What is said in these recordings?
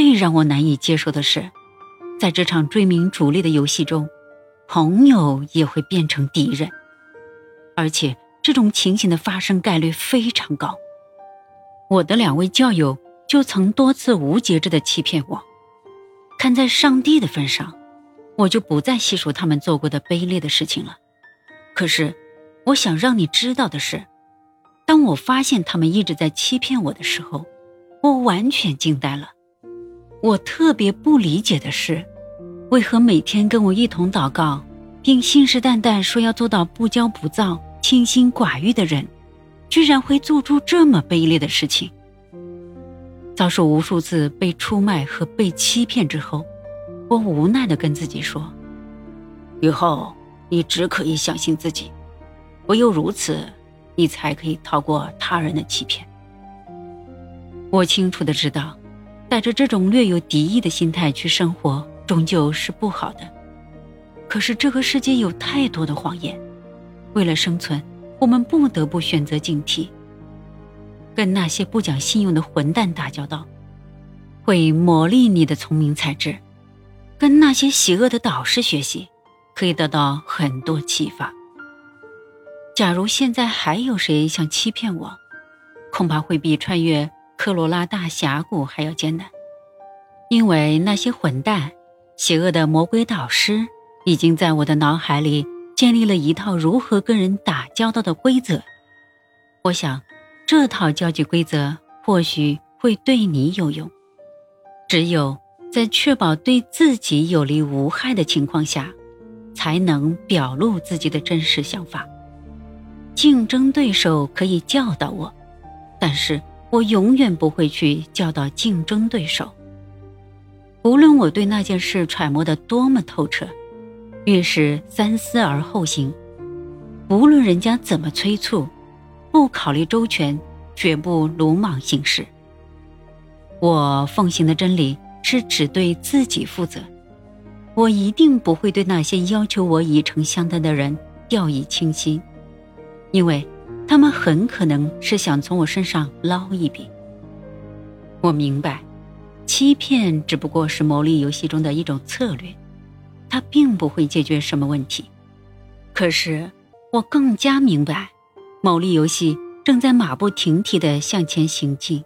最让我难以接受的是，在这场追名逐利的游戏中，朋友也会变成敌人，而且这种情形的发生概率非常高。我的两位教友就曾多次无节制的欺骗我。看在上帝的份上，我就不再细数他们做过的卑劣的事情了。可是，我想让你知道的是，当我发现他们一直在欺骗我的时候，我完全惊呆了。我特别不理解的是，为何每天跟我一同祷告，并信誓旦旦说要做到不骄不躁、清心寡欲的人，居然会做出这么卑劣的事情。遭受无数次被出卖和被欺骗之后，我无奈地跟自己说：“以后你只可以相信自己，唯有如此，你才可以逃过他人的欺骗。”我清楚地知道。带着这种略有敌意的心态去生活，终究是不好的。可是这个世界有太多的谎言，为了生存，我们不得不选择警惕。跟那些不讲信用的混蛋打交道，会磨砺你的聪明才智；跟那些邪恶的导师学习，可以得到很多启发。假如现在还有谁想欺骗我，恐怕会比穿越。科罗拉大峡谷还要艰难，因为那些混蛋、邪恶的魔鬼导师已经在我的脑海里建立了一套如何跟人打交道的规则。我想，这套交际规则或许会对你有用。只有在确保对自己有利无害的情况下，才能表露自己的真实想法。竞争对手可以教导我，但是。我永远不会去教导竞争对手。无论我对那件事揣摩的多么透彻，越是三思而后行。无论人家怎么催促，不考虑周全，绝不鲁莽行事。我奉行的真理是只对自己负责。我一定不会对那些要求我以诚相待的人掉以轻心，因为。他们很可能是想从我身上捞一笔。我明白，欺骗只不过是牟利游戏中的一种策略，它并不会解决什么问题。可是，我更加明白，牟利游戏正在马不停蹄地向前行进，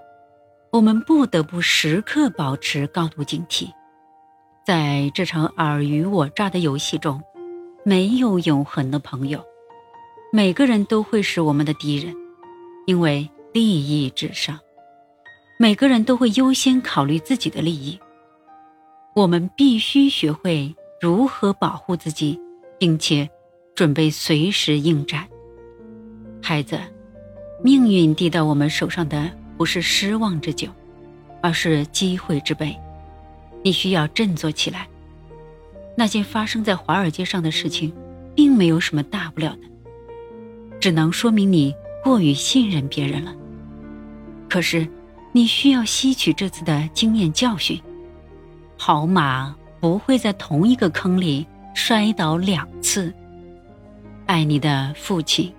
我们不得不时刻保持高度警惕。在这场尔虞我诈的游戏中，没有永恒的朋友。每个人都会是我们的敌人，因为利益至上。每个人都会优先考虑自己的利益。我们必须学会如何保护自己，并且准备随时应战。孩子，命运递到我们手上的不是失望之酒，而是机会之杯。你需要振作起来。那件发生在华尔街上的事情，并没有什么大不了的。只能说明你过于信任别人了。可是，你需要吸取这次的经验教训。好马不会在同一个坑里摔倒两次。爱你的父亲。